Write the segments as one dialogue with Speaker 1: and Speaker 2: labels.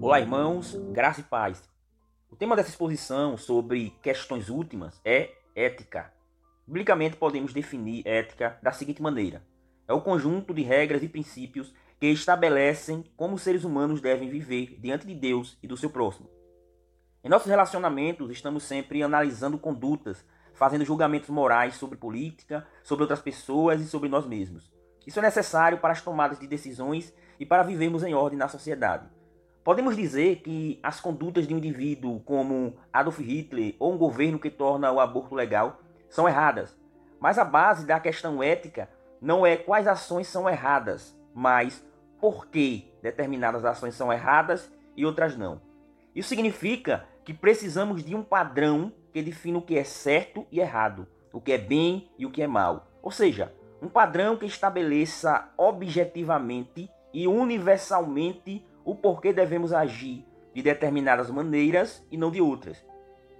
Speaker 1: Olá, irmãos, graça e paz. O tema dessa exposição sobre questões últimas é ética. Biblicamente, podemos definir ética da seguinte maneira: é o conjunto de regras e princípios que estabelecem como os seres humanos devem viver diante de Deus e do seu próximo. Em nossos relacionamentos, estamos sempre analisando condutas, fazendo julgamentos morais sobre política, sobre outras pessoas e sobre nós mesmos. Isso é necessário para as tomadas de decisões e para vivermos em ordem na sociedade. Podemos dizer que as condutas de um indivíduo como Adolf Hitler ou um governo que torna o aborto legal são erradas. Mas a base da questão ética não é quais ações são erradas, mas por que determinadas ações são erradas e outras não. Isso significa que precisamos de um padrão que defina o que é certo e errado, o que é bem e o que é mal. Ou seja, um padrão que estabeleça objetivamente e universalmente o porquê devemos agir de determinadas maneiras e não de outras.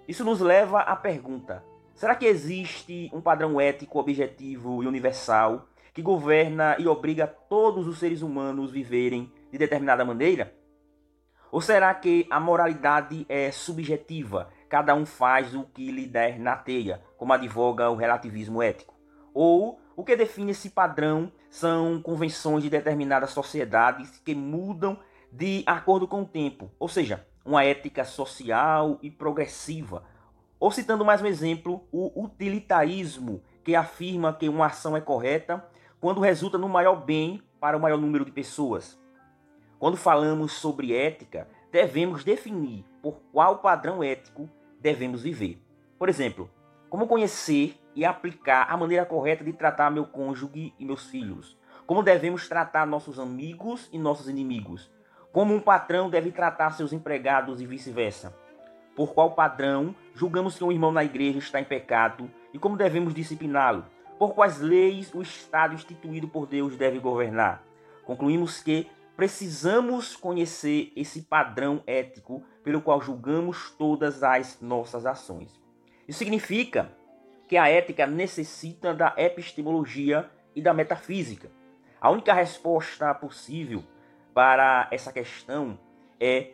Speaker 1: Isso nos leva à pergunta: será que existe um padrão ético objetivo e universal que governa e obriga todos os seres humanos viverem de determinada maneira? Ou será que a moralidade é subjetiva? Cada um faz o que lhe der na teia, como advoga o relativismo ético? Ou o que define esse padrão são convenções de determinadas sociedades que mudam de acordo com o tempo, ou seja, uma ética social e progressiva. Ou citando mais um exemplo, o utilitarismo, que afirma que uma ação é correta quando resulta no maior bem para o maior número de pessoas. Quando falamos sobre ética, devemos definir por qual padrão ético devemos viver. Por exemplo, como conhecer e aplicar a maneira correta de tratar meu cônjuge e meus filhos? Como devemos tratar nossos amigos e nossos inimigos? Como um patrão deve tratar seus empregados e vice-versa? Por qual padrão julgamos que um irmão na igreja está em pecado e como devemos discipliná-lo? Por quais leis o Estado instituído por Deus deve governar? Concluímos que precisamos conhecer esse padrão ético pelo qual julgamos todas as nossas ações. Isso significa que a ética necessita da epistemologia e da metafísica. A única resposta possível para essa questão é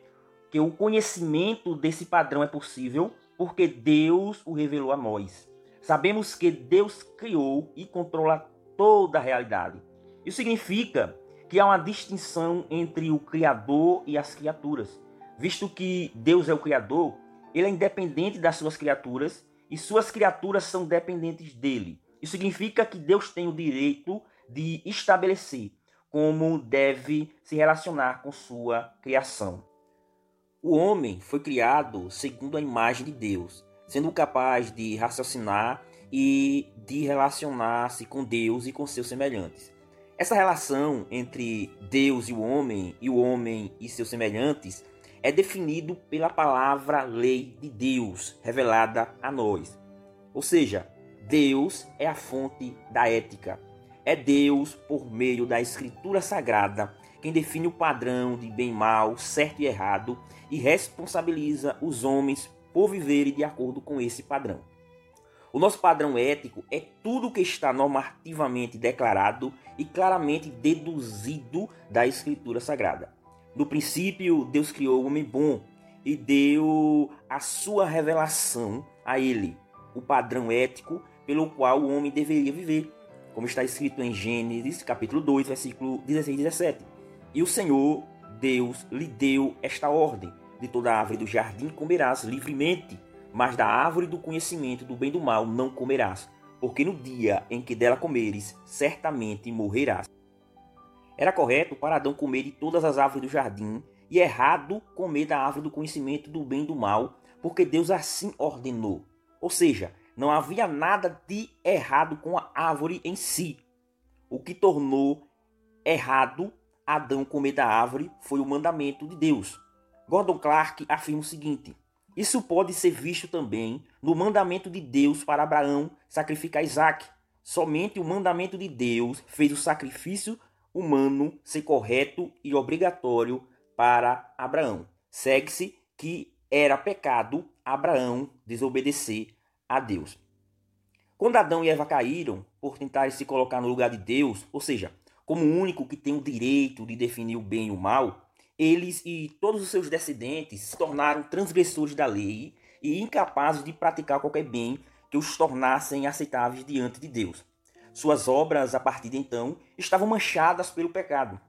Speaker 1: que o conhecimento desse padrão é possível porque Deus o revelou a nós. Sabemos que Deus criou e controla toda a realidade. Isso significa que há uma distinção entre o Criador e as criaturas. Visto que Deus é o Criador, ele é independente das suas criaturas e suas criaturas são dependentes dele. Isso significa que Deus tem o direito de estabelecer como deve se relacionar com sua criação. O homem foi criado segundo a imagem de Deus, sendo capaz de raciocinar e de relacionar-se com Deus e com seus semelhantes. Essa relação entre Deus e o homem e o homem e seus semelhantes é definido pela palavra lei de Deus revelada a nós. Ou seja, Deus é a fonte da ética, é Deus, por meio da Escritura Sagrada, quem define o padrão de bem e mal, certo e errado, e responsabiliza os homens por viverem de acordo com esse padrão. O nosso padrão ético é tudo o que está normativamente declarado e claramente deduzido da Escritura Sagrada. No princípio, Deus criou o homem bom e deu a sua revelação a ele, o padrão ético pelo qual o homem deveria viver como está escrito em Gênesis, capítulo 2, versículo 16 e 17. E o Senhor, Deus, lhe deu esta ordem: de toda árvore do jardim comerás livremente, mas da árvore do conhecimento do bem e do mal não comerás, porque no dia em que dela comeres, certamente morrerás. Era correto para Adão comer de todas as árvores do jardim, e errado comer da árvore do conhecimento do bem e do mal, porque Deus assim ordenou. Ou seja, não havia nada de errado com a árvore em si. O que tornou errado Adão comer da árvore foi o mandamento de Deus. Gordon Clark afirma o seguinte: isso pode ser visto também no mandamento de Deus para Abraão sacrificar Isaac. Somente o mandamento de Deus fez o sacrifício humano ser correto e obrigatório para Abraão. Segue-se que era pecado Abraão desobedecer a Deus. Quando Adão e Eva caíram por tentarem se colocar no lugar de Deus, ou seja, como o único que tem o direito de definir o bem e o mal, eles e todos os seus descendentes se tornaram transgressores da lei e incapazes de praticar qualquer bem que os tornassem aceitáveis diante de Deus. Suas obras, a partir de então, estavam manchadas pelo pecado.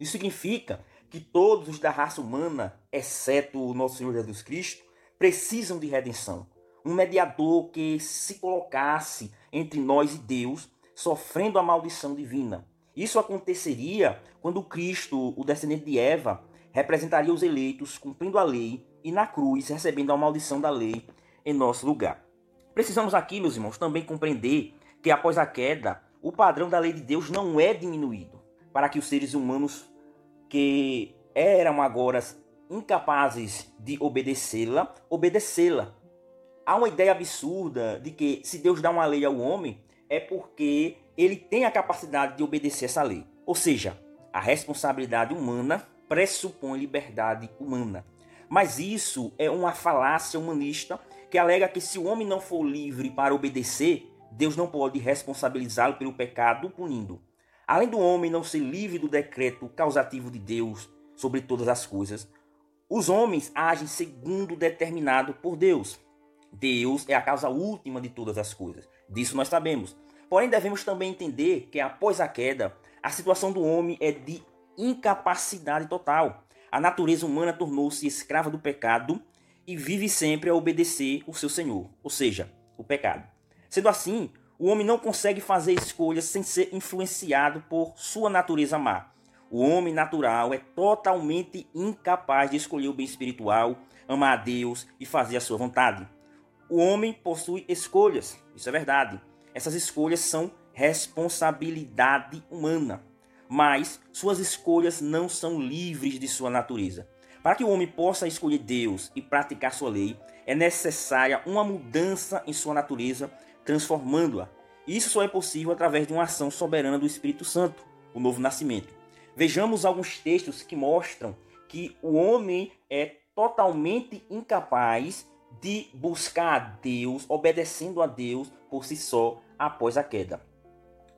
Speaker 1: Isso significa que todos os da raça humana, exceto o nosso Senhor Jesus Cristo, precisam de redenção. Um mediador que se colocasse entre nós e Deus, sofrendo a maldição divina. Isso aconteceria quando Cristo, o descendente de Eva, representaria os eleitos cumprindo a lei e na cruz recebendo a maldição da lei em nosso lugar. Precisamos aqui, meus irmãos, também compreender que após a queda, o padrão da lei de Deus não é diminuído para que os seres humanos que eram agora incapazes de obedecê-la, obedecê-la. Há uma ideia absurda de que se Deus dá uma lei ao homem é porque ele tem a capacidade de obedecer essa lei. Ou seja, a responsabilidade humana pressupõe liberdade humana. Mas isso é uma falácia humanista que alega que se o homem não for livre para obedecer, Deus não pode responsabilizá-lo pelo pecado punindo. Além do homem não ser livre do decreto causativo de Deus sobre todas as coisas, os homens agem segundo determinado por Deus. Deus é a causa última de todas as coisas. Disso nós sabemos. Porém, devemos também entender que após a queda, a situação do homem é de incapacidade total. A natureza humana tornou-se escrava do pecado e vive sempre a obedecer o seu Senhor, ou seja, o pecado. Sendo assim, o homem não consegue fazer escolhas sem ser influenciado por sua natureza má. O homem natural é totalmente incapaz de escolher o bem espiritual, amar a Deus e fazer a sua vontade. O homem possui escolhas, isso é verdade. Essas escolhas são responsabilidade humana mas suas escolhas não são livres de sua natureza. Para que o homem possa escolher Deus e praticar sua lei, é necessária uma mudança em sua natureza, transformando-a. Isso só é possível através de uma ação soberana do Espírito Santo, o novo nascimento. Vejamos alguns textos que mostram que o homem é totalmente incapaz de buscar a Deus, obedecendo a Deus por si só após a queda.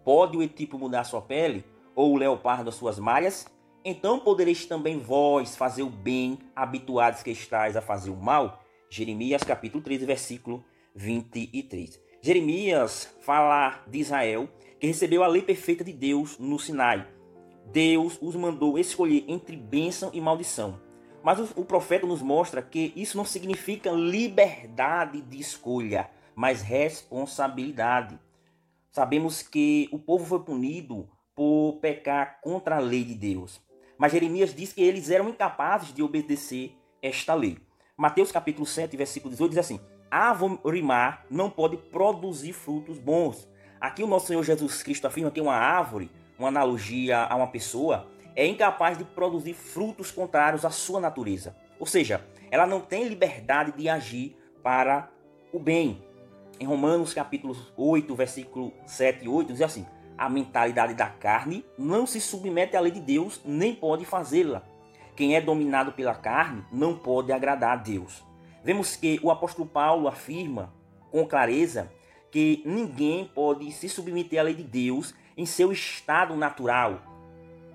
Speaker 1: Pode o Etíope mudar sua pele? Ou o leopardo as suas malhas? Então podereis também vós fazer o bem, habituados que estáis a fazer o mal? Jeremias capítulo 13, versículo 23. Jeremias fala de Israel que recebeu a lei perfeita de Deus no Sinai. Deus os mandou escolher entre bênção e maldição. Mas o profeta nos mostra que isso não significa liberdade de escolha, mas responsabilidade. Sabemos que o povo foi punido por pecar contra a lei de Deus. Mas Jeremias diz que eles eram incapazes de obedecer esta lei. Mateus capítulo 7, versículo 18 diz assim: Árvore má não pode produzir frutos bons. Aqui o nosso Senhor Jesus Cristo afirma que uma árvore, uma analogia a uma pessoa, é incapaz de produzir frutos contrários à sua natureza. Ou seja, ela não tem liberdade de agir para o bem. Em Romanos capítulo 8, versículo 7 e 8 diz assim: a mentalidade da carne não se submete à lei de Deus, nem pode fazê-la. Quem é dominado pela carne não pode agradar a Deus. Vemos que o apóstolo Paulo afirma com clareza que ninguém pode se submeter à lei de Deus em seu estado natural,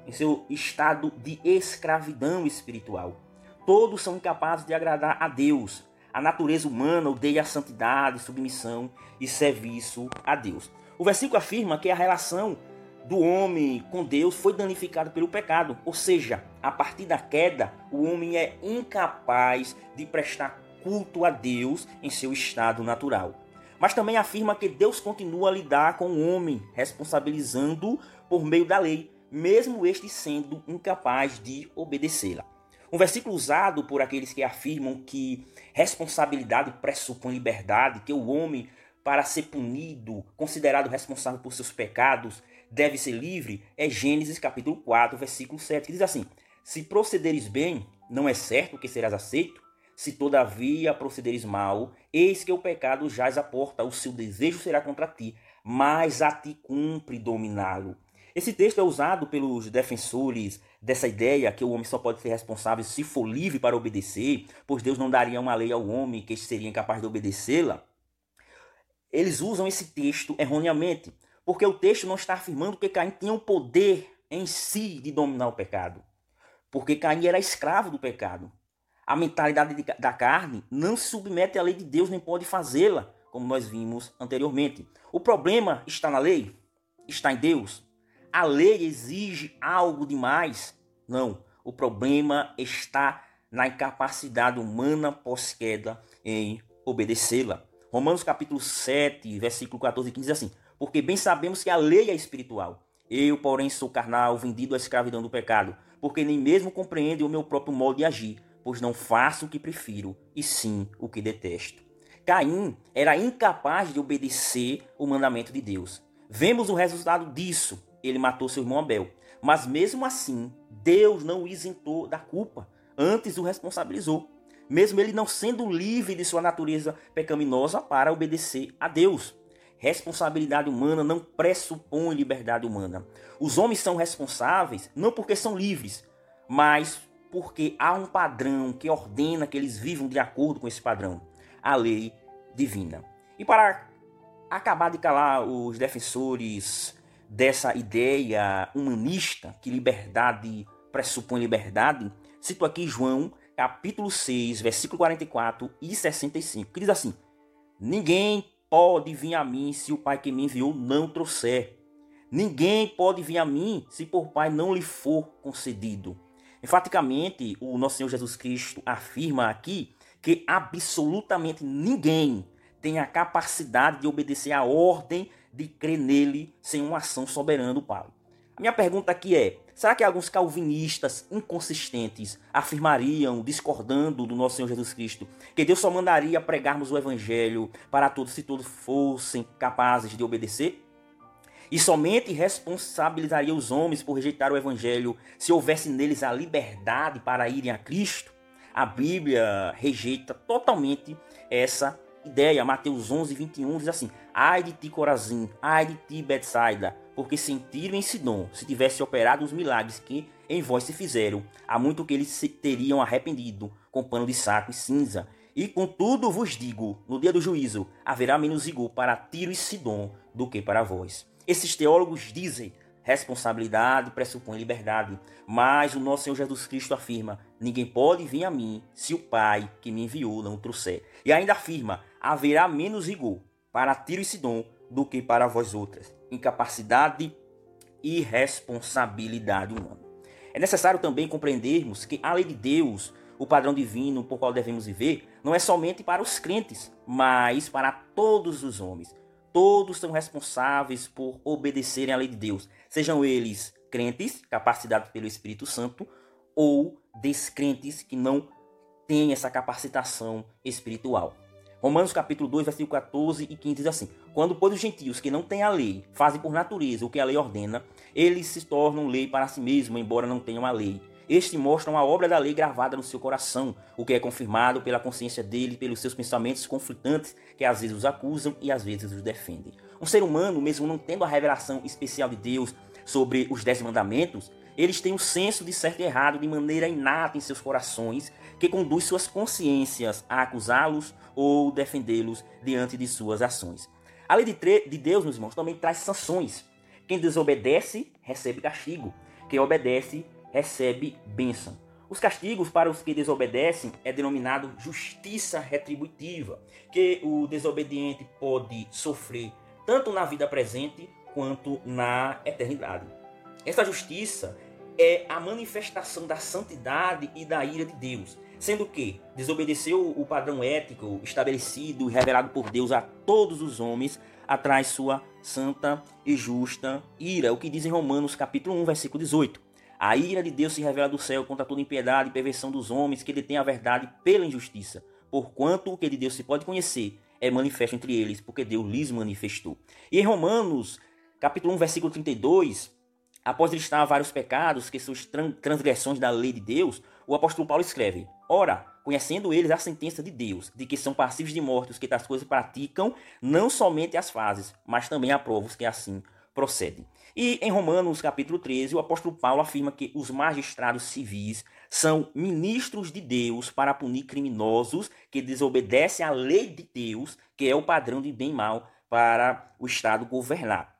Speaker 1: em seu estado de escravidão espiritual. Todos são incapazes de agradar a Deus. A natureza humana odeia a santidade, submissão e serviço a Deus. O versículo afirma que a relação do homem com Deus foi danificada pelo pecado, ou seja, a partir da queda, o homem é incapaz de prestar culto a Deus em seu estado natural. Mas também afirma que Deus continua a lidar com o homem, responsabilizando por meio da lei, mesmo este sendo incapaz de obedecê-la. Um versículo usado por aqueles que afirmam que responsabilidade pressupõe liberdade, que o homem para ser punido, considerado responsável por seus pecados, deve ser livre, é Gênesis capítulo 4, versículo 7, que diz assim: Se procederes bem, não é certo que serás aceito? Se todavia procederes mal, eis que o pecado jaz à porta, o seu desejo será contra ti, mas a ti cumpre dominá-lo. Esse texto é usado pelos defensores dessa ideia que o homem só pode ser responsável se for livre para obedecer, pois Deus não daria uma lei ao homem que seria incapaz de obedecê-la. Eles usam esse texto erroneamente, porque o texto não está afirmando que Caim tinha o poder em si de dominar o pecado, porque Caim era escravo do pecado. A mentalidade da carne não se submete à lei de Deus nem pode fazê-la, como nós vimos anteriormente. O problema está na lei? Está em Deus? a lei exige algo demais. Não. O problema está na incapacidade humana pós-queda em obedecê-la. Romanos capítulo 7, versículo 14 e 15 diz assim: Porque bem sabemos que a lei é espiritual. Eu, porém, sou carnal, vendido à escravidão do pecado, porque nem mesmo compreendo o meu próprio modo de agir, pois não faço o que prefiro, e sim o que detesto. Caim era incapaz de obedecer o mandamento de Deus. Vemos o resultado disso ele matou seu irmão Abel. Mas mesmo assim, Deus não o isentou da culpa, antes o responsabilizou. Mesmo ele não sendo livre de sua natureza pecaminosa para obedecer a Deus. Responsabilidade humana não pressupõe liberdade humana. Os homens são responsáveis não porque são livres, mas porque há um padrão que ordena que eles vivam de acordo com esse padrão a lei divina. E para acabar de calar os defensores dessa ideia humanista que liberdade pressupõe liberdade, cito aqui João, capítulo 6, versículo 44 e 65, que diz assim: Ninguém pode vir a mim se o Pai que me enviou não trouxer. Ninguém pode vir a mim se por Pai não lhe for concedido. Enfaticamente, o nosso Senhor Jesus Cristo afirma aqui que absolutamente ninguém tem a capacidade de obedecer à ordem de crer nele sem uma ação soberana do Pai. Minha pergunta aqui é: será que alguns calvinistas inconsistentes afirmariam, discordando do nosso Senhor Jesus Cristo, que Deus só mandaria pregarmos o Evangelho para todos se todos fossem capazes de obedecer? E somente responsabilizaria os homens por rejeitar o Evangelho se houvesse neles a liberdade para irem a Cristo? A Bíblia rejeita totalmente essa ideia. Mateus 11, 21 diz assim: Ai de ti, Corazim, ai de ti, Betsaida, porque sentiram em Sidom, se tivesse operado os milagres que em vós se fizeram, há muito que eles se teriam arrependido, com pano de saco e cinza. E contudo vos digo, no dia do juízo, haverá menos rigor para Tiro e Sidom do que para vós. Esses teólogos dizem, responsabilidade pressupõe liberdade, mas o nosso Senhor Jesus Cristo afirma, ninguém pode vir a mim se o Pai que me enviou não trouxer. E ainda afirma, haverá menos rigor para Tiro e Sidom do que para vós outras. Incapacidade e responsabilidade humana. É necessário também compreendermos que a lei de Deus, o padrão divino por qual devemos viver, não é somente para os crentes, mas para todos os homens. Todos são responsáveis por obedecerem à lei de Deus, sejam eles crentes, capacitados pelo Espírito Santo, ou descrentes que não têm essa capacitação espiritual. Romanos capítulo 2, versículo 14 e 15 diz assim: Quando, pois, os gentios que não têm a lei fazem por natureza o que a lei ordena, eles se tornam lei para si mesmos, embora não tenham a lei. Estes mostram a obra da lei gravada no seu coração, o que é confirmado pela consciência dele, pelos seus pensamentos conflitantes, que às vezes os acusam e às vezes os defendem. Um ser humano, mesmo não tendo a revelação especial de Deus sobre os dez mandamentos, eles têm um senso de certo e errado de maneira inata em seus corações, que conduz suas consciências a acusá-los ou defendê-los diante de suas ações. A lei de, de Deus, meus irmãos, também traz sanções. Quem desobedece, recebe castigo. Quem obedece, recebe bênção. Os castigos para os que desobedecem é denominado justiça retributiva, que o desobediente pode sofrer tanto na vida presente quanto na eternidade. Essa justiça é a manifestação da santidade e da ira de Deus, sendo que desobedeceu o padrão ético estabelecido e revelado por Deus a todos os homens, atrás sua santa e justa ira, o que diz em Romanos capítulo 1, versículo 18. A ira de Deus se revela do céu contra toda impiedade e perversão dos homens que detêm a verdade pela injustiça, porquanto o que de Deus se pode conhecer é manifesto entre eles, porque Deus lhes manifestou. E em Romanos capítulo 1, versículo 32, Após listar vários pecados que são transgressões da lei de Deus, o apóstolo Paulo escreve: Ora, conhecendo eles a sentença de Deus, de que são passivos de morte os que tais coisas praticam, não somente as fazes, mas também aprovam os que assim procedem. E em Romanos capítulo 13, o apóstolo Paulo afirma que os magistrados civis são ministros de Deus para punir criminosos que desobedecem à lei de Deus, que é o padrão de bem e mal para o Estado governar.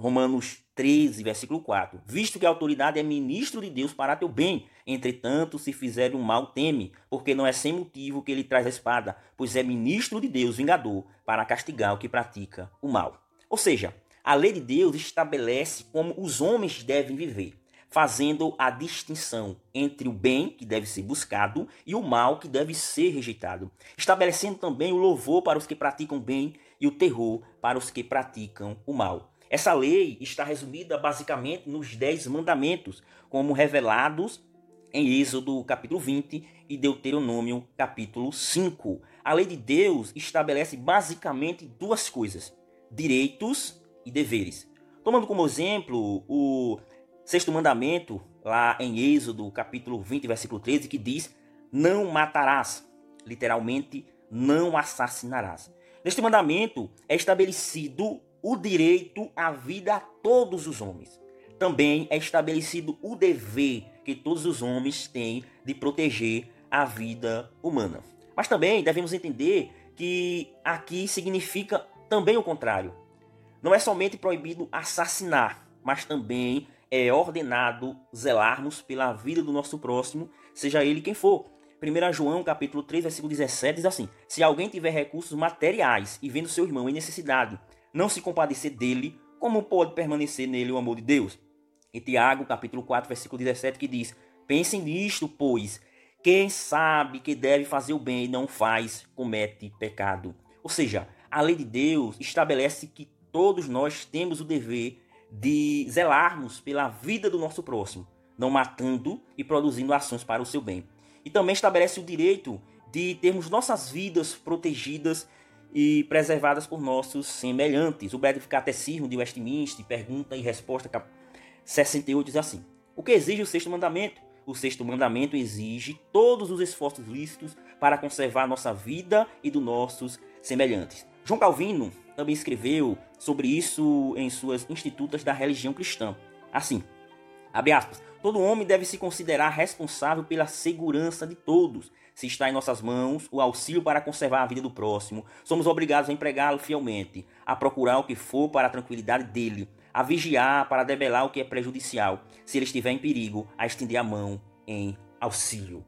Speaker 1: Romanos 13, versículo 4. Visto que a autoridade é ministro de Deus para teu bem, entretanto, se fizer um mal, teme, porque não é sem motivo que ele traz a espada, pois é ministro de Deus, vingador, para castigar o que pratica o mal. Ou seja, a lei de Deus estabelece como os homens devem viver, fazendo a distinção entre o bem, que deve ser buscado, e o mal, que deve ser rejeitado, estabelecendo também o louvor para os que praticam bem e o terror para os que praticam o mal. Essa lei está resumida basicamente nos Dez Mandamentos, como revelados em Êxodo capítulo 20 e Deuteronômio capítulo 5. A lei de Deus estabelece basicamente duas coisas: direitos e deveres. Tomando como exemplo o sexto mandamento, lá em Êxodo capítulo 20, versículo 13, que diz: Não matarás. Literalmente, não assassinarás. Neste mandamento é estabelecido o direito à vida a todos os homens. Também é estabelecido o dever que todos os homens têm de proteger a vida humana. Mas também devemos entender que aqui significa também o contrário. Não é somente proibido assassinar, mas também é ordenado zelarmos pela vida do nosso próximo, seja ele quem for. 1 João capítulo 3, versículo 17 diz assim: Se alguém tiver recursos materiais e vendo seu irmão em necessidade, não se compadecer dele, como pode permanecer nele o amor de Deus? E Tiago, capítulo 4, versículo 17, que diz: Pensem nisto, pois quem sabe que deve fazer o bem e não faz, comete pecado. Ou seja, a lei de Deus estabelece que todos nós temos o dever de zelarmos pela vida do nosso próximo, não matando e produzindo ações para o seu bem. E também estabelece o direito de termos nossas vidas protegidas e preservadas por nossos semelhantes. O breve catecismo de Westminster, pergunta e resposta 68 diz assim: O que exige o sexto mandamento? O sexto mandamento exige todos os esforços lícitos para conservar nossa vida e dos nossos semelhantes. João Calvino também escreveu sobre isso em suas Institutas da Religião Cristã. Assim, abre aspas, todo homem deve se considerar responsável pela segurança de todos, se está em nossas mãos o auxílio para conservar a vida do próximo, somos obrigados a empregá-lo fielmente, a procurar o que for para a tranquilidade dele, a vigiar para debelar o que é prejudicial, se ele estiver em perigo, a estender a mão em auxílio.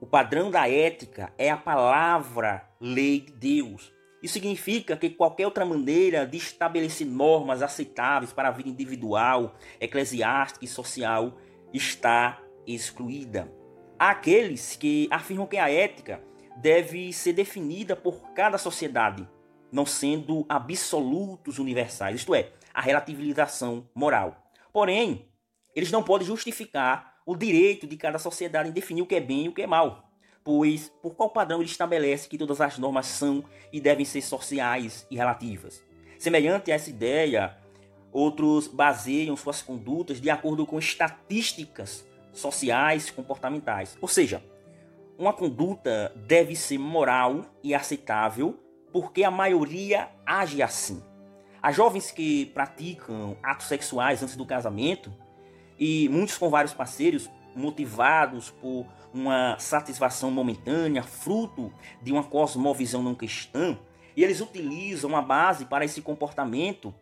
Speaker 1: O padrão da ética é a palavra lei de Deus. Isso significa que qualquer outra maneira de estabelecer normas aceitáveis para a vida individual, eclesiástica e social está excluída. Há aqueles que afirmam que a ética deve ser definida por cada sociedade, não sendo absolutos universais, isto é, a relativização moral. Porém, eles não podem justificar o direito de cada sociedade em definir o que é bem e o que é mal, pois por qual padrão ele estabelece que todas as normas são e devem ser sociais e relativas. Semelhante a essa ideia, outros baseiam suas condutas de acordo com estatísticas sociais, comportamentais. Ou seja, uma conduta deve ser moral e aceitável porque a maioria age assim. As jovens que praticam atos sexuais antes do casamento e muitos com vários parceiros motivados por uma satisfação momentânea, fruto de uma cosmovisão não cristã, e eles utilizam a base para esse comportamento,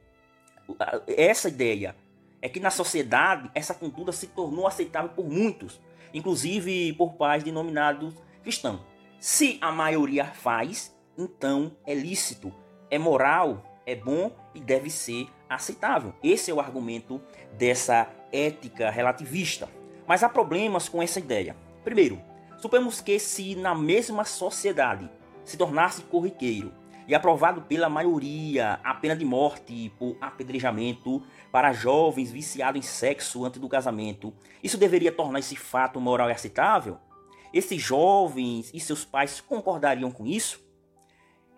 Speaker 1: essa ideia é que na sociedade essa conduta se tornou aceitável por muitos, inclusive por pais denominados cristãos. Se a maioria faz, então é lícito, é moral, é bom e deve ser aceitável. Esse é o argumento dessa ética relativista. Mas há problemas com essa ideia. Primeiro, suponhamos que se na mesma sociedade se tornasse corriqueiro e aprovado pela maioria a pena de morte por apedrejamento para jovens viciados em sexo antes do casamento. Isso deveria tornar esse fato moral e aceitável? Esses jovens e seus pais concordariam com isso?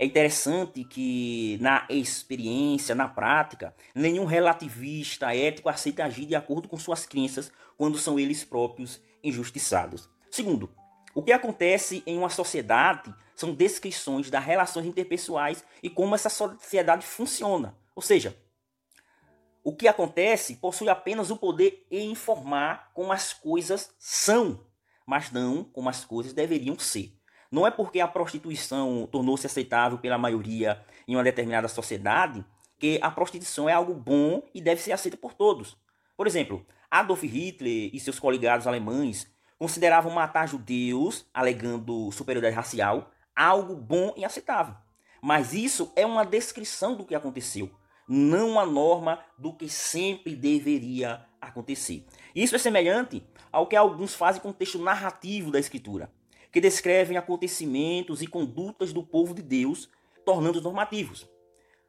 Speaker 1: É interessante que na experiência, na prática, nenhum relativista ético aceita agir de acordo com suas crenças quando são eles próprios injustiçados. Segundo, o que acontece em uma sociedade são descrições das relações interpessoais e como essa sociedade funciona. Ou seja, o que acontece possui apenas o poder em informar como as coisas são, mas não como as coisas deveriam ser. Não é porque a prostituição tornou-se aceitável pela maioria em uma determinada sociedade que a prostituição é algo bom e deve ser aceita por todos. Por exemplo, Adolf Hitler e seus coligados alemães consideravam matar judeus, alegando superioridade racial, algo bom e aceitável. Mas isso é uma descrição do que aconteceu, não uma norma do que sempre deveria acontecer. Isso é semelhante ao que alguns fazem com o texto narrativo da Escritura, que descrevem acontecimentos e condutas do povo de Deus, tornando-os normativos.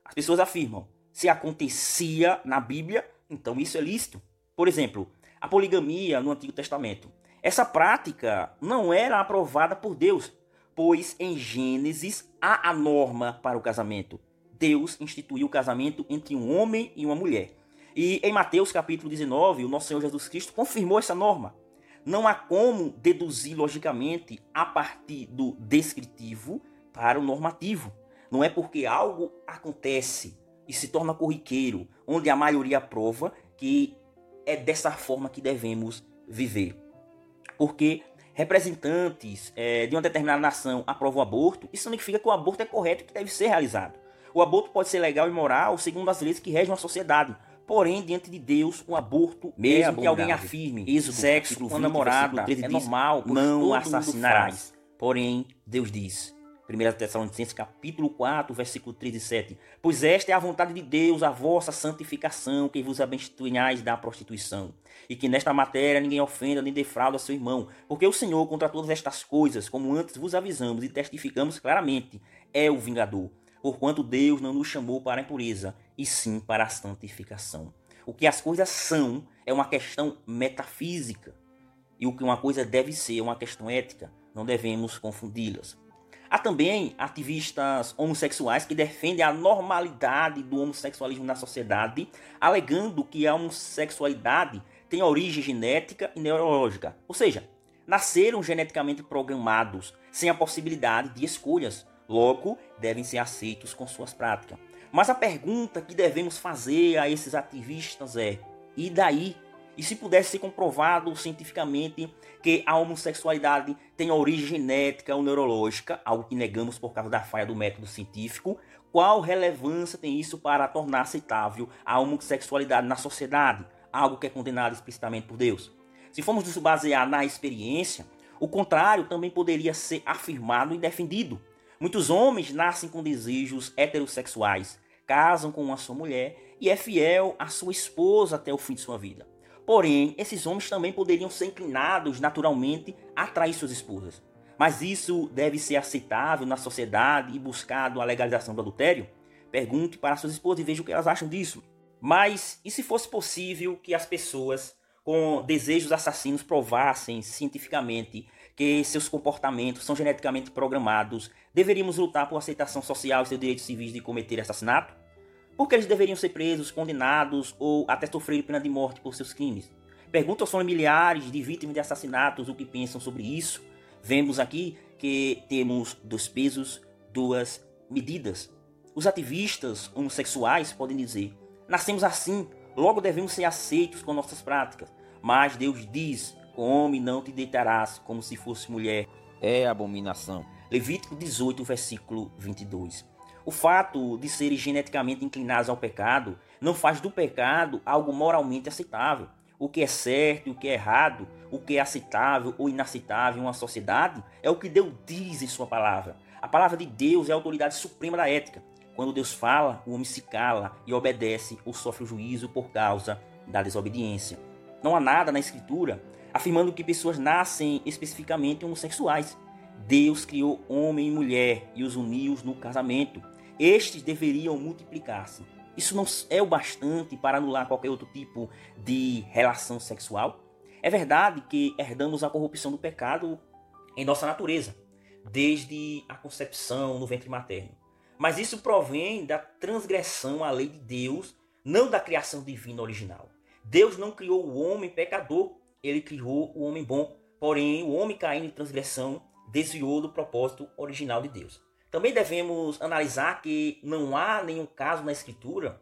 Speaker 1: As pessoas afirmam: se acontecia na Bíblia, então isso é lícito. Por exemplo, a poligamia no Antigo Testamento. Essa prática não era aprovada por Deus, pois em Gênesis há a norma para o casamento. Deus instituiu o casamento entre um homem e uma mulher. E em Mateus capítulo 19, o nosso Senhor Jesus Cristo confirmou essa norma. Não há como deduzir logicamente a partir do descritivo para o normativo. Não é porque algo acontece e se torna corriqueiro, onde a maioria aprova, que é dessa forma que devemos viver. Porque representantes é, de uma determinada nação aprovam o aborto, isso significa que o aborto é correto e que deve ser realizado. O aborto pode ser legal e moral segundo as leis que regem a sociedade. Porém, diante de Deus, o aborto, mesmo é que alguém afirme Êxodo, sexo com a namorada, é normal, não assassinarás. Porém, Deus diz, 1 Tessalonicenses capítulo 4, versículo 3 e 7. Pois esta é a vontade de Deus, a vossa santificação, que vos abstenhais da prostituição. E que nesta matéria ninguém ofenda nem defrauda seu irmão. Porque o Senhor, contra todas estas coisas, como antes vos avisamos e testificamos claramente, é o vingador. Porquanto Deus não nos chamou para a impureza, e sim para a santificação. O que as coisas são é uma questão metafísica. E o que uma coisa deve ser é uma questão ética. Não devemos confundi-las. Há também ativistas homossexuais que defendem a normalidade do homossexualismo na sociedade, alegando que a homossexualidade tem origem genética e neurológica, ou seja, nasceram geneticamente programados, sem a possibilidade de escolhas, logo devem ser aceitos com suas práticas. Mas a pergunta que devemos fazer a esses ativistas é: e daí? E se pudesse ser comprovado cientificamente que a homossexualidade tem origem genética ou neurológica, algo que negamos por causa da falha do método científico, qual relevância tem isso para tornar aceitável a homossexualidade na sociedade, algo que é condenado explicitamente por Deus? Se formos nos basear na experiência, o contrário também poderia ser afirmado e defendido. Muitos homens nascem com desejos heterossexuais, casam com uma sua mulher e é fiel à sua esposa até o fim de sua vida. Porém, esses homens também poderiam ser inclinados naturalmente a trair suas esposas. Mas isso deve ser aceitável na sociedade e buscado a legalização do adultério? Pergunte para suas esposas e veja o que elas acham disso. Mas e se fosse possível que as pessoas com desejos assassinos provassem cientificamente que seus comportamentos são geneticamente programados, deveríamos lutar por aceitação social e seus direitos civis de cometer assassinato? Porque eles deveriam ser presos, condenados ou até sofrer pena de morte por seus crimes. Pergunta aos familiares de vítimas de assassinatos o que pensam sobre isso. Vemos aqui que temos dois pesos, duas medidas. Os ativistas homossexuais podem dizer: nascemos assim, logo devemos ser aceitos com nossas práticas. Mas Deus diz: homem não te deitarás como se fosse mulher. É abominação. Levítico 18, versículo 22. O fato de serem geneticamente inclinados ao pecado não faz do pecado algo moralmente aceitável. O que é certo e o que é errado, o que é aceitável ou inaceitável em uma sociedade, é o que Deus diz em sua palavra. A palavra de Deus é a autoridade suprema da ética. Quando Deus fala, o homem se cala e obedece ou sofre o juízo por causa da desobediência. Não há nada na Escritura afirmando que pessoas nascem especificamente homossexuais. Deus criou homem e mulher e os uniu no casamento estes deveriam multiplicar-se. Isso não é o bastante para anular qualquer outro tipo de relação sexual? É verdade que herdamos a corrupção do pecado em nossa natureza, desde a concepção no ventre materno. Mas isso provém da transgressão à lei de Deus, não da criação divina original. Deus não criou o homem pecador, ele criou o homem bom. Porém, o homem caindo em transgressão desviou do propósito original de Deus. Também devemos analisar que não há nenhum caso na Escritura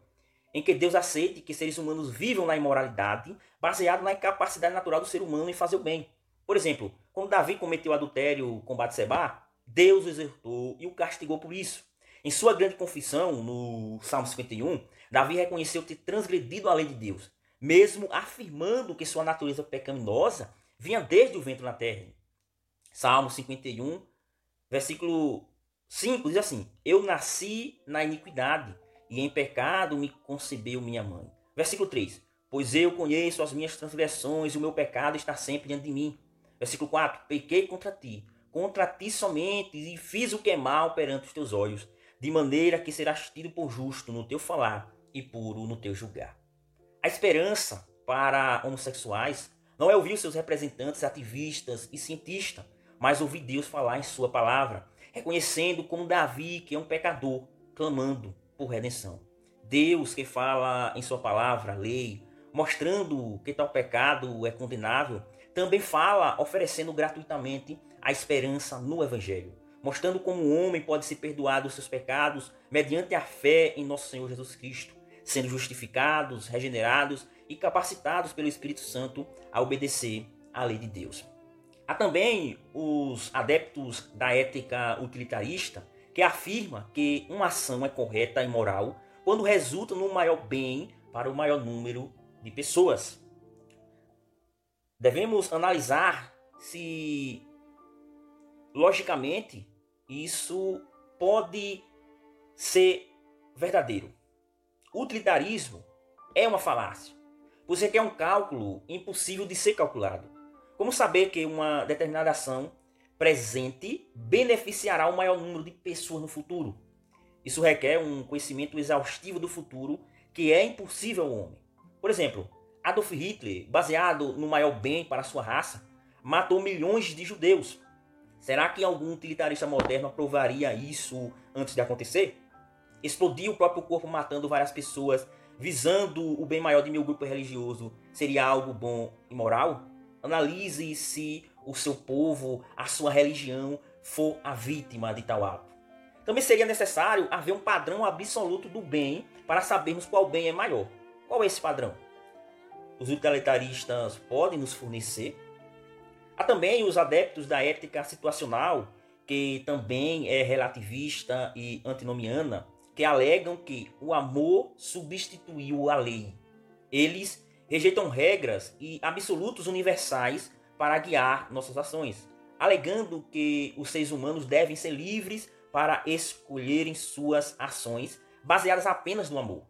Speaker 1: em que Deus aceite que seres humanos vivam na imoralidade, baseado na incapacidade natural do ser humano em fazer o bem. Por exemplo, quando Davi cometeu adultério com Batseba, Deus o exortou e o castigou por isso. Em sua grande confissão, no Salmo 51, Davi reconheceu ter transgredido a lei de Deus, mesmo afirmando que sua natureza pecaminosa vinha desde o ventre na terra. Salmo 51, versículo 5 diz assim: Eu nasci na iniquidade e em pecado me concebeu minha mãe. Versículo 3: Pois eu conheço as minhas transgressões e o meu pecado está sempre diante de mim. Versículo 4: Pequei contra ti, contra ti somente, e fiz o que é mal perante os teus olhos, de maneira que serás tido por justo no teu falar e puro no teu julgar. A esperança para homossexuais não é ouvir seus representantes, ativistas e cientistas, mas ouvir Deus falar em sua palavra, reconhecendo como Davi, que é um pecador, clamando por redenção. Deus que fala em sua palavra, lei, mostrando que tal pecado é condenável, também fala oferecendo gratuitamente a esperança no evangelho, mostrando como o homem pode ser perdoado dos seus pecados mediante a fé em nosso Senhor Jesus Cristo, sendo justificados, regenerados e capacitados pelo Espírito Santo a obedecer à lei de Deus. Há também os adeptos da ética utilitarista que afirma que uma ação é correta e moral quando resulta no maior bem para o maior número de pessoas. Devemos analisar se, logicamente, isso pode ser verdadeiro. O utilitarismo é uma falácia, pois é um cálculo impossível de ser calculado. Como saber que uma determinada ação presente beneficiará o maior número de pessoas no futuro. Isso requer um conhecimento exaustivo do futuro que é impossível ao homem. Por exemplo, Adolf Hitler, baseado no maior bem para sua raça, matou milhões de judeus. Será que algum utilitarista moderno aprovaria isso antes de acontecer? Explodir o próprio corpo matando várias pessoas visando o bem maior de meu grupo religioso seria algo bom e moral? Analise se o seu povo, a sua religião for a vítima de tal ato. Também seria necessário haver um padrão absoluto do bem para sabermos qual bem é maior. Qual é esse padrão? Os utilitaristas podem nos fornecer. Há também os adeptos da ética situacional, que também é relativista e antinomiana, que alegam que o amor substituiu a lei. Eles rejeitam regras e absolutos universais para guiar nossas ações, alegando que os seres humanos devem ser livres para escolherem suas ações baseadas apenas no amor.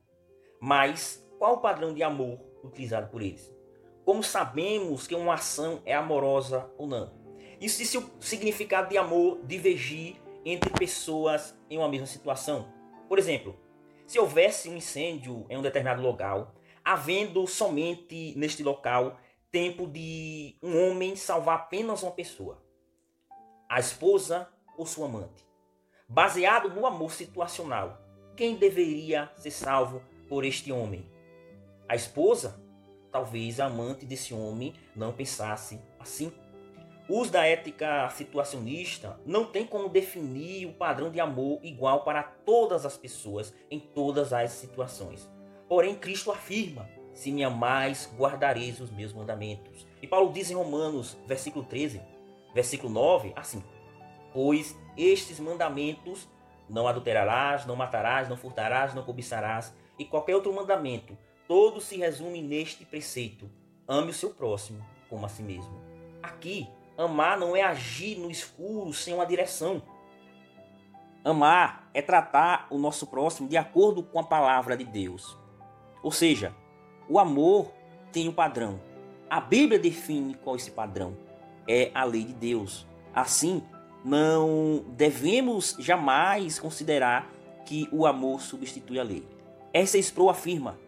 Speaker 1: Mas qual o padrão de amor utilizado por eles? Como sabemos que uma ação é amorosa ou não? Isso se o significado de amor divergir entre pessoas em uma mesma situação. Por exemplo, se houvesse um incêndio em um determinado local, havendo somente neste local tempo de um homem salvar apenas uma pessoa, a esposa ou sua amante. Baseado no amor situacional, quem deveria ser salvo por este homem? A esposa? Talvez a amante desse homem não pensasse assim. O uso da ética situacionista não tem como definir o padrão de amor igual para todas as pessoas em todas as situações. Porém, Cristo afirma se me amais, guardareis os meus mandamentos. E Paulo diz em Romanos, versículo 13, versículo 9, assim: Pois estes mandamentos não adulterarás, não matarás, não furtarás, não cobiçarás, e qualquer outro mandamento, todo se resume neste preceito: ame o seu próximo como a si mesmo. Aqui, amar não é agir no escuro sem uma direção. Amar é tratar o nosso próximo de acordo com a palavra de Deus. Ou seja, o amor tem um padrão. A Bíblia define qual é esse padrão. É a lei de Deus. Assim, não devemos jamais considerar que o amor substitui a lei. Essa Expro afirma: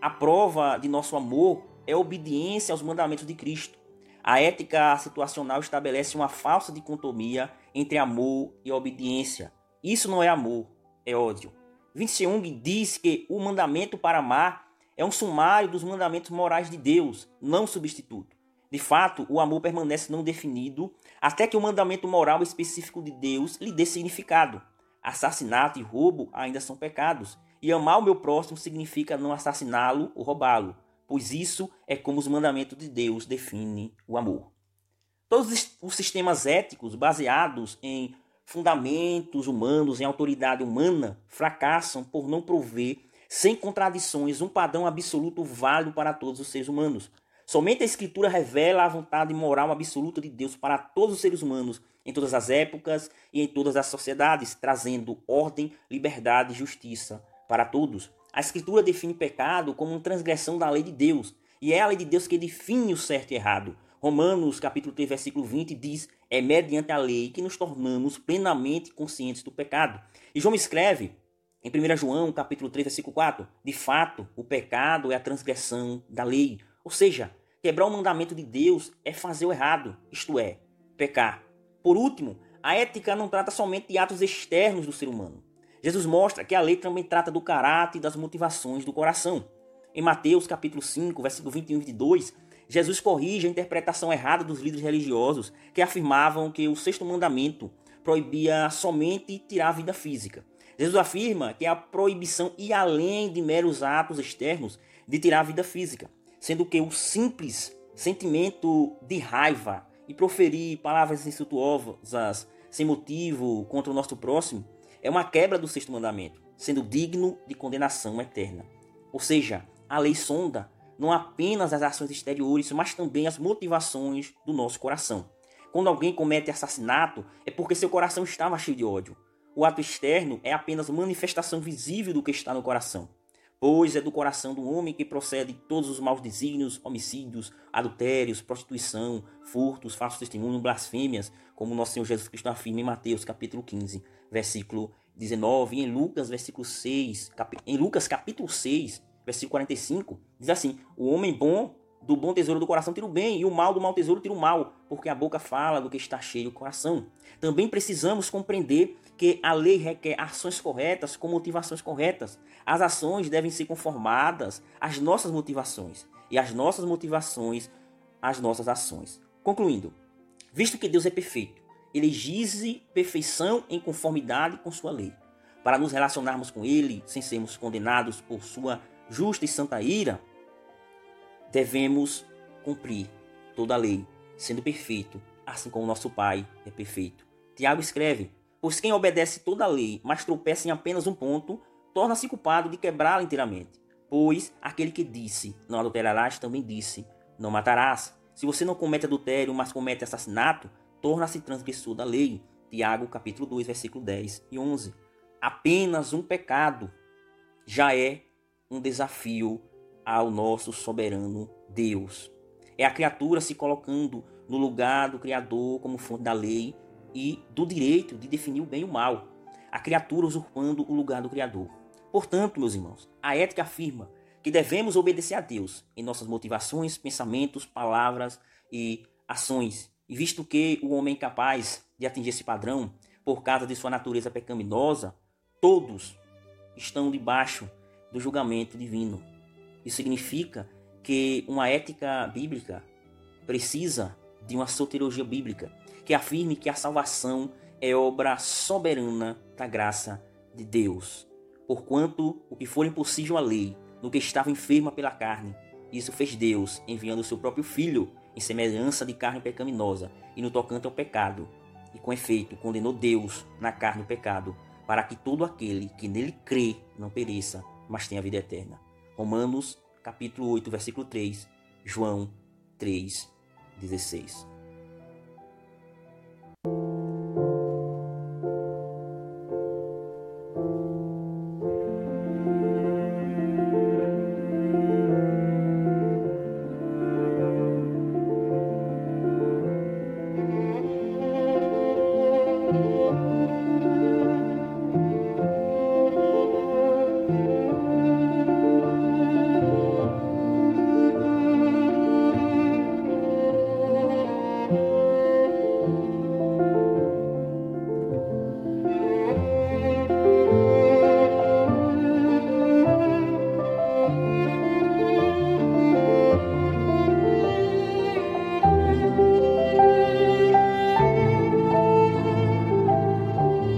Speaker 1: a prova de nosso amor é a obediência aos mandamentos de Cristo. A ética situacional estabelece uma falsa dicotomia entre amor e obediência. Isso não é amor, é ódio. Vinci Jung diz que o mandamento para amar é um sumário dos mandamentos morais de Deus, não substituto. De fato, o amor permanece não definido até que o mandamento moral específico de Deus lhe dê significado. Assassinato e roubo ainda são pecados, E amar o meu próximo significa não assassiná-lo ou roubá-lo, pois isso é como os mandamentos de Deus definem o amor. Todos os sistemas éticos baseados em fundamentos humanos, em autoridade humana, fracassam por não prover, sem contradições, um padrão absoluto válido para todos os seres humanos. Somente a Escritura revela a vontade moral absoluta de Deus para todos os seres humanos, em todas as épocas e em todas as sociedades, trazendo ordem, liberdade e justiça para todos. A Escritura define pecado como uma transgressão da lei de Deus, e é a lei de Deus que define o certo e errado. Romanos capítulo 3, versículo 20 diz: "É mediante a lei que nos tornamos plenamente conscientes do pecado". E João escreve em 1 João capítulo 3, versículo 4: "De fato, o pecado é a transgressão da lei". Ou seja, quebrar o mandamento de Deus é fazer o errado, isto é, pecar. Por último, a ética não trata somente de atos externos do ser humano. Jesus mostra que a lei também trata do caráter e das motivações do coração. Em Mateus capítulo 5, versículo 21 e 22, Jesus corrige a interpretação errada dos líderes religiosos que afirmavam que o sexto mandamento proibia somente tirar a vida física. Jesus afirma que a proibição ia além de meros atos externos de tirar a vida física, sendo que o simples sentimento de raiva e proferir palavras insultuosas sem motivo contra o nosso próximo é uma quebra do sexto mandamento, sendo digno de condenação eterna. Ou seja, a lei sonda não apenas as ações exteriores, mas também as motivações do nosso coração. Quando alguém comete assassinato, é porque seu coração estava cheio de ódio. O ato externo é apenas manifestação visível do que está no coração. Pois é do coração do homem que procede todos os maus desígnios, homicídios, adultérios, prostituição, furtos, falsos testemunhos, blasfêmias, como nosso Senhor Jesus Cristo afirma em Mateus capítulo 15, versículo 19, e em Lucas, versículo 6, cap... em Lucas capítulo 6, versículo 45, diz assim: O homem bom do bom tesouro do coração tira o bem, e o mal do mau tesouro tira o mal, porque a boca fala do que está cheio o coração. Também precisamos compreender que a lei requer ações corretas com motivações corretas. As ações devem ser conformadas às nossas motivações, e as nossas motivações às nossas ações. Concluindo, visto que Deus é perfeito, ele exige perfeição em conformidade com sua lei. Para nos relacionarmos com ele sem sermos condenados por sua justa e santa ira, devemos cumprir toda a lei, sendo perfeito, assim como nosso Pai é perfeito. Tiago escreve: Pois quem obedece toda a lei, mas tropeça em apenas um ponto, torna-se culpado de quebrá-la inteiramente. Pois aquele que disse, não adulterarás, também disse, não matarás. Se você não comete adultério, mas comete assassinato, torna-se transgressor da lei. Tiago capítulo 2, versículo 10 e 11. Apenas um pecado já é um desafio ao nosso soberano Deus. É a criatura se colocando no lugar do Criador como fonte da lei e do direito de definir o bem e o mal. A criatura usurpando o lugar do Criador. Portanto, meus irmãos, a ética afirma que devemos obedecer a Deus em nossas motivações, pensamentos, palavras e ações. E visto que o homem é incapaz de atingir esse padrão por causa de sua natureza pecaminosa, todos estão debaixo do julgamento divino. Isso significa que uma ética bíblica precisa de uma soteriologia bíblica que afirme que a salvação é obra soberana da graça de Deus. Porquanto o que for impossível à lei, no que estava enferma pela carne, isso fez Deus, enviando o seu próprio Filho em semelhança de carne pecaminosa e no tocante ao pecado. E com efeito condenou Deus na carne o pecado, para que todo aquele que nele crê não pereça, mas tenha vida eterna. Romanos capítulo 8, versículo 3, João 3, 16.